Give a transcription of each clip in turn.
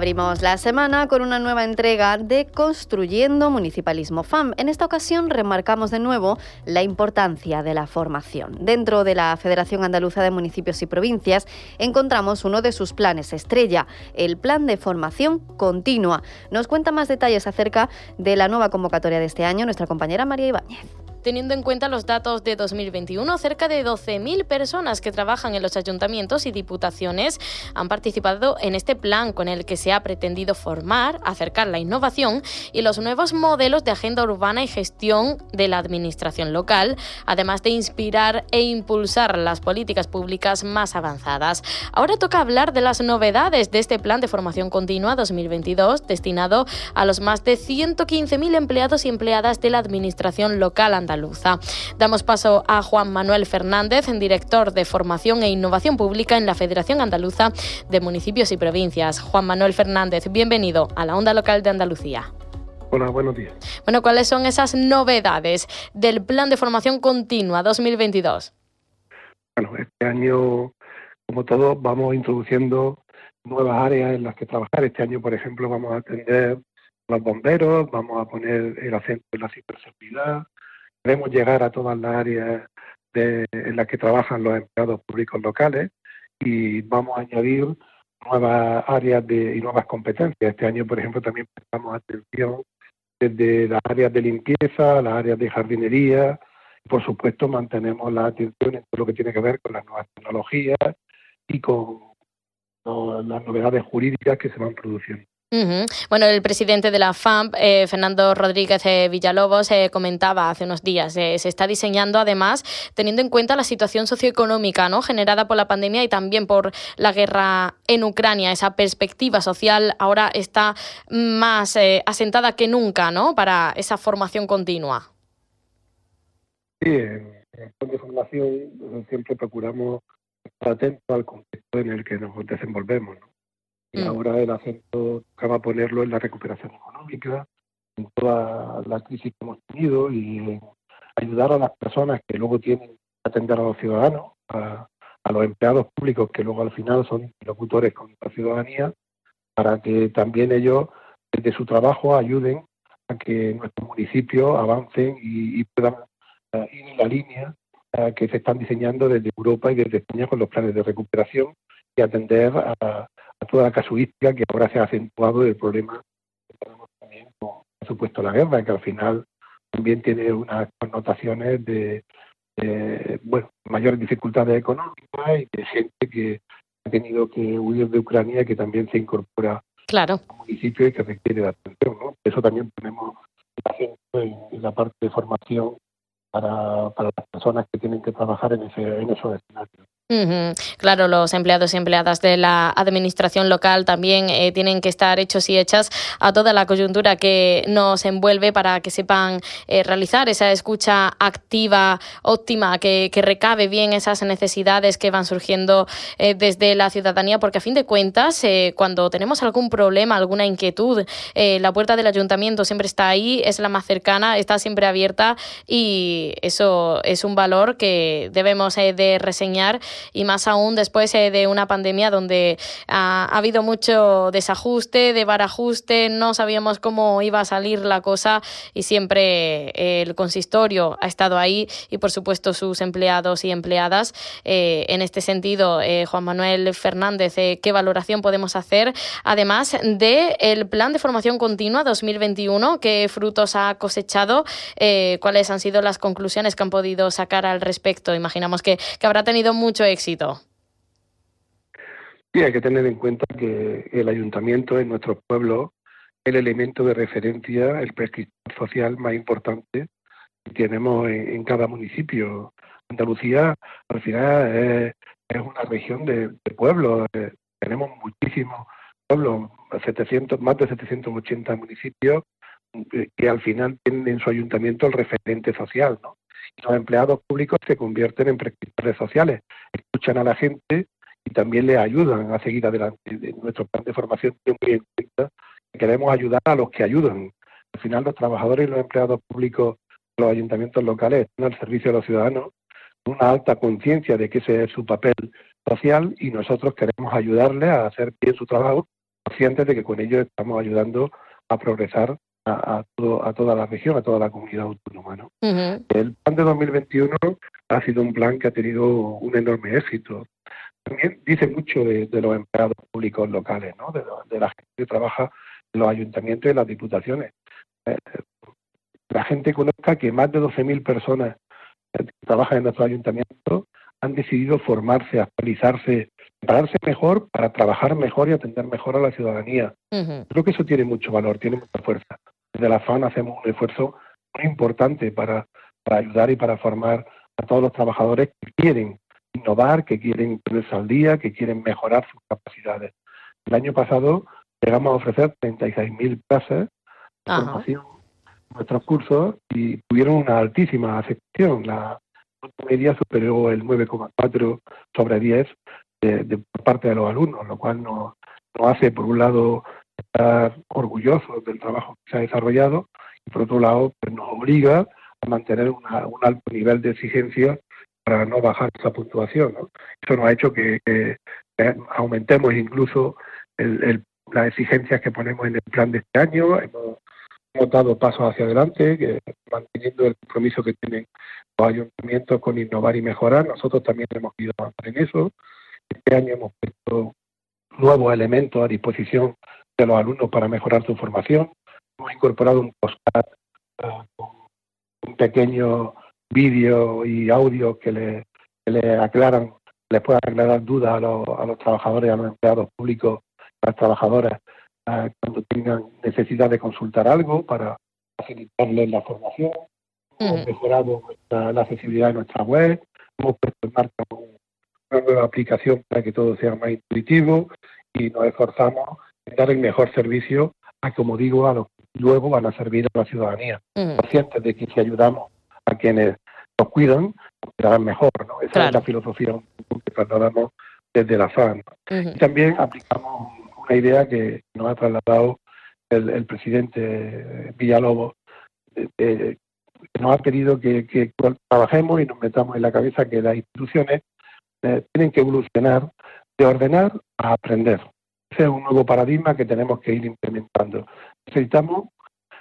Abrimos la semana con una nueva entrega de Construyendo Municipalismo FAM. En esta ocasión remarcamos de nuevo la importancia de la formación. Dentro de la Federación Andaluza de Municipios y Provincias encontramos uno de sus planes estrella, el Plan de Formación Continua. Nos cuenta más detalles acerca de la nueva convocatoria de este año nuestra compañera María Ibáñez. Teniendo en cuenta los datos de 2021, cerca de 12.000 personas que trabajan en los ayuntamientos y diputaciones han participado en este plan con el que se ha pretendido formar, acercar la innovación y los nuevos modelos de agenda urbana y gestión de la administración local, además de inspirar e impulsar las políticas públicas más avanzadas. Ahora toca hablar de las novedades de este plan de formación continua 2022 destinado a los más de 115.000 empleados y empleadas de la administración local Damos paso a Juan Manuel Fernández, director de Formación e Innovación Pública en la Federación Andaluza de Municipios y Provincias. Juan Manuel Fernández, bienvenido a la Onda Local de Andalucía. Hola, buenos días. Bueno, ¿cuáles son esas novedades del Plan de Formación Continua 2022? Bueno, este año, como todos, vamos introduciendo nuevas áreas en las que trabajar. Este año, por ejemplo, vamos a atender a los bomberos, vamos a poner el acento en la ciberseguridad, Queremos llegar a todas las áreas en las que trabajan los empleados públicos locales y vamos a añadir nuevas áreas de, y nuevas competencias. Este año, por ejemplo, también prestamos atención desde las áreas de limpieza, las áreas de jardinería. Y, por supuesto, mantenemos la atención en todo lo que tiene que ver con las nuevas tecnologías y con las novedades jurídicas que se van produciendo. Bueno, el presidente de la FAMP, eh, Fernando Rodríguez eh, Villalobos, eh, comentaba hace unos días, se está diseñando además teniendo en cuenta la situación socioeconómica generada por la pandemia y también por la guerra en Ucrania. Esa perspectiva social ahora está más asentada que nunca ¿no? para esa formación continua. Sí, en el de formación siempre procuramos estar atentos al contexto en el que nos desenvolvemos. Y mm. ahora el acento acaba ponerlo en la recuperación económica, en toda la crisis que hemos tenido y en ayudar a las personas que luego tienen que atender a los ciudadanos, a, los empleados públicos que luego al final son locutores con la ciudadanía, para que también ellos desde su trabajo ayuden a que nuestros municipios avancen y, puedan eh, ir en la línea eh, que se están diseñando desde Europa y desde España con los planes de recuperación y atender a, toda la casuística que ahora se ha acentuado del problema que tenemos también con, por supuesto, la guerra, que al final también tiene unas connotaciones de, bueno, mayores dificultades económicas y de gente que ha tenido que huir de Ucrania y que también se incorpora claro. al municipio y que requiere de atención. ¿no? Eso también tenemos en la parte de formación para, para las personas que tienen que trabajar en, ese, en esos escenarios. Claro, los empleados y empleadas de la administración local también eh, tienen que estar hechos y hechas a toda la coyuntura que nos envuelve para que sepan eh, realizar esa escucha activa, óptima, que, recabe bien esas necesidades que van surgiendo eh, desde la ciudadanía, porque a fin de cuentas, cuando tenemos algún problema, alguna inquietud, la puerta del ayuntamiento siempre está ahí, es la más cercana, está siempre abierta y eso es un valor que debemos de reseñar y más aún después eh, de una pandemia donde ha, habido mucho desajuste, de barajuste, no sabíamos cómo iba a salir la cosa y siempre eh, el consistorio ha estado ahí y por supuesto sus empleados y empleadas. Eh, en este sentido, Juan Manuel Fernández, ¿qué valoración podemos hacer además del el plan de formación continua 2021? ¿Qué frutos ha cosechado? ¿Cuáles han sido las conclusiones que han podido sacar al respecto? Imaginamos que, que habrá tenido mucho éxito? Sí, hay que tener en cuenta que el ayuntamiento en nuestro pueblo el elemento de referencia, el prestigio social más importante que tenemos en, cada municipio. Andalucía, al final, es, una región de, pueblos. Eh, tenemos muchísimos pueblos, 700, más de 780 municipios que al final tienen en su ayuntamiento el referente social, ¿no? los empleados públicos se convierten en prescriptores sociales, escuchan a la gente y también les ayudan a seguir adelante. nuestro plan de formación tiene muy en cuenta que queremos ayudar a los que ayudan. Al final los trabajadores y los empleados públicos los ayuntamientos locales están al servicio de los ciudadanos con una alta conciencia de que ese es su papel social y nosotros queremos ayudarles a hacer bien su trabajo, conscientes de que con ellos estamos ayudando a progresar a, toda la región, a toda la comunidad autónoma. ¿no? El plan de 2021 ha sido un plan que ha tenido un enorme éxito. También dice mucho de, los empleados públicos locales, ¿no? de, la gente que trabaja en los ayuntamientos y en las diputaciones. Eh, la gente conozca que más de 12.000 personas que trabajan en nuestros ayuntamientos han decidido formarse, actualizarse, prepararse mejor para trabajar mejor y atender mejor a la ciudadanía. Creo que eso tiene mucho valor, tiene mucha fuerza. Desde la FAN hacemos un esfuerzo muy importante para, ayudar y para formar a todos los trabajadores que quieren innovar, que quieren ponerse al día, que quieren mejorar sus capacidades. El año pasado llegamos a ofrecer 36.000 plazas de formación en nuestros cursos y tuvieron una altísima aceptación. La media superó el 9,4 sobre 10 de, por parte de los alumnos, lo cual nos, hace, por un lado, estar orgullosos del trabajo que se ha desarrollado y, por otro lado, pues nos obliga a mantener un alto nivel de exigencia para no bajar esa puntuación. Eso nos ha hecho que, aumentemos incluso las exigencias que ponemos en el plan de este año. Hemos, dado pasos hacia adelante, manteniendo el compromiso que tienen los ayuntamientos con innovar y mejorar. Nosotros también hemos ido avanzar en eso. Este año hemos puesto nuevos elementos a disposición de los alumnos para mejorar su formación. Hemos incorporado un postcard uh, con un pequeño vídeo y audio que le, le aclaran, les puedan aclarar dudas a los, a los trabajadores, a los empleados públicos, a las trabajadoras, uh, cuando tengan necesidad de consultar algo para facilitarles la formación. Hemos mejorado la accesibilidad de nuestra web, hemos puesto en marcha un una nueva aplicación para que todo sea más intuitivo y nos esforzamos dar el mejor servicio a, como digo, a los que luego van a servir a la ciudadanía. Conscientes de que si ayudamos a quienes nos cuidan, cuidarán mejor. ¿no? Esa es la filosofía que trasladamos desde la FAN. Y también aplicamos una idea que nos ha trasladado el, presidente Villalobos, que nos ha que, que trabajemos y nos metamos en la cabeza que las instituciones eh, tienen que evolucionar de ordenar a aprender. Ese es un nuevo paradigma que tenemos que ir implementando. Necesitamos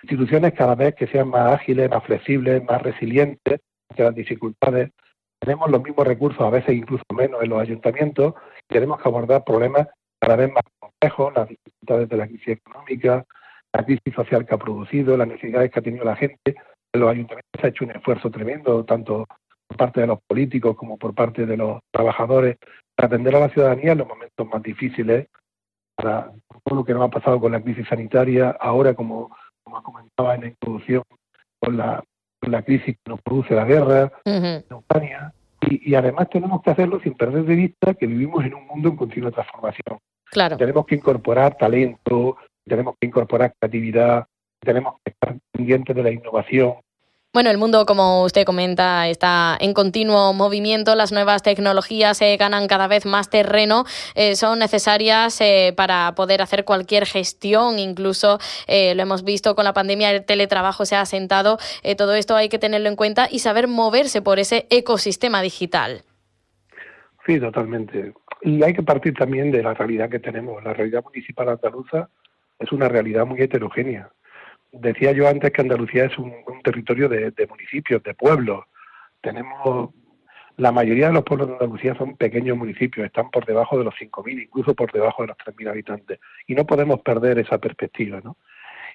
instituciones cada vez que sean más ágiles, más flexibles, más resilientes ante las dificultades. Tenemos los mismos recursos, a veces incluso menos en los ayuntamientos, y tenemos que abordar problemas cada vez más complejos, las dificultades de la crisis económica, la crisis social que ha producido, las necesidades que ha tenido la gente. En los ayuntamientos se ha hecho un esfuerzo tremendo, tanto por parte de los políticos como por parte de los trabajadores, para atender a la ciudadanía en los momentos más difíciles, para todo lo que nos ha pasado con la crisis sanitaria, ahora como, como comentaba en la introducción, con la, la crisis que nos produce la guerra en Ucrania. Y, y, además tenemos que hacerlo sin perder de vista que vivimos en un mundo en continua transformación. Claro. Tenemos que incorporar talento, tenemos que incorporar creatividad, tenemos que estar pendientes de la innovación, bueno, el mundo, como usted comenta, está en continuo movimiento. Las nuevas tecnologías eh, ganan cada vez más terreno. Eh, son necesarias eh, para poder hacer cualquier gestión. Incluso eh, lo hemos visto con la pandemia, el teletrabajo se ha asentado. Eh, todo esto hay que tenerlo en cuenta y saber moverse por ese ecosistema digital. Sí, totalmente. Y hay que partir también de la realidad que tenemos. La realidad municipal andaluza es una realidad muy heterogénea decía yo antes que Andalucía es un, territorio de, municipios, de pueblos. Tenemos la mayoría de los pueblos de Andalucía son pequeños municipios, están por debajo de los 5.000, incluso por debajo de los 3.000 habitantes. Y no podemos perder esa perspectiva, ¿no?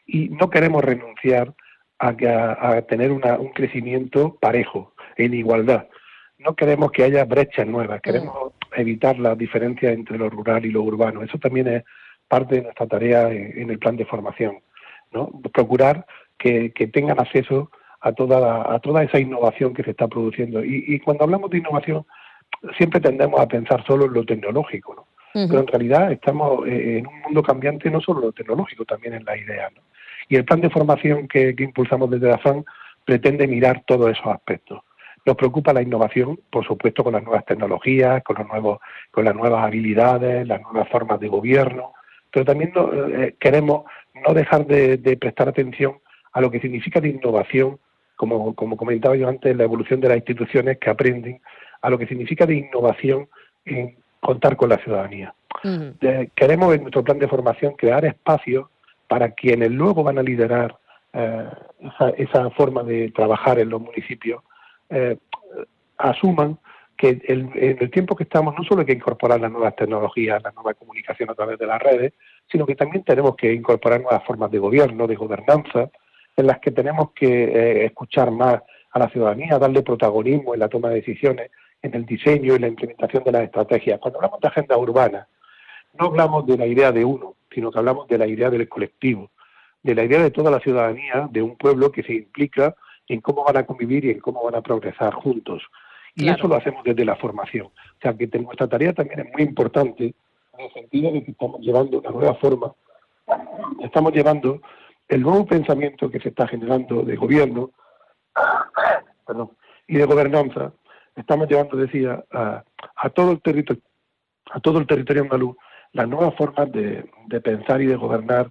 Y no queremos renunciar a, a, a tener una, un crecimiento parejo, en igualdad. No queremos que haya brechas nuevas, queremos evitar las diferencias entre lo rural y lo urbano. Eso también es parte de nuestra tarea en el plan de formación. ¿No? procurar que, que, tengan acceso a toda, la, a toda esa innovación que se está produciendo. Y, y, cuando hablamos de innovación, siempre tendemos a pensar solo en lo tecnológico, ¿no? Uh -huh. Pero en realidad estamos eh, en un mundo cambiante no solo en lo tecnológico, también en la idea, ¿no? Y el plan de formación que, que impulsamos desde la FAN pretende mirar todos esos aspectos. Nos preocupa la innovación, por supuesto, con las nuevas tecnologías, con, los nuevos, con las nuevas habilidades, las nuevas formas de gobierno, pero también no, eh, queremos no dejar de, de, prestar atención a lo que significa de innovación, como, como comentaba yo antes, la evolución de las instituciones que aprenden, a lo que significa de innovación en contar con la ciudadanía. Uh -huh. queremos en nuestro plan de formación crear espacios para quienes luego van a liderar eh, esa, esa, forma de trabajar en los municipios, eh, asuman que el, en el tiempo que estamos no solo hay que incorporar las nuevas tecnologías, la nueva comunicación a través de las redes, sino que también tenemos que incorporar nuevas formas de gobierno, de gobernanza, en las que tenemos que eh, escuchar más a la ciudadanía, darle protagonismo en la toma de decisiones, en el diseño y la implementación de las estrategias. Cuando hablamos de agenda urbana, no hablamos de la idea de uno, sino que hablamos de la idea del colectivo, de la idea de toda la ciudadanía, de un pueblo que se implica en cómo van a convivir y en cómo van a progresar juntos. Y claro. eso lo hacemos desde la formación. O sea, que nuestra tarea también es muy importante en el sentido de que estamos llevando una nueva forma, estamos llevando el nuevo pensamiento que se está generando de gobierno y de gobernanza, estamos llevando, decía, a, a todo el territorio, a todo el territorio andaluz, las nuevas formas de pensar y de gobernar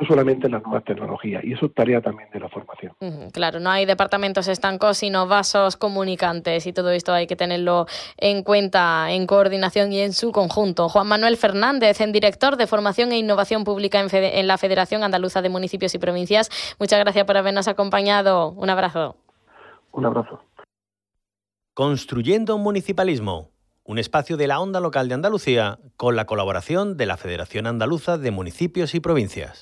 no solamente en las nuevas tecnologías, y eso es tarea también de la formación. Claro, no hay departamentos estancos, sino vasos comunicantes, y todo esto hay que tenerlo en cuenta en coordinación y en su conjunto. Juan Manuel Fernández, en director de Formación e Innovación Pública en, Fede en la Federación Andaluza de Municipios y Provincias, muchas gracias por habernos acompañado. Un abrazo. Un abrazo. Construyendo un municipalismo un espacio de la onda local de Andalucía con la colaboración de la Federación Andaluza de Municipios y Provincias.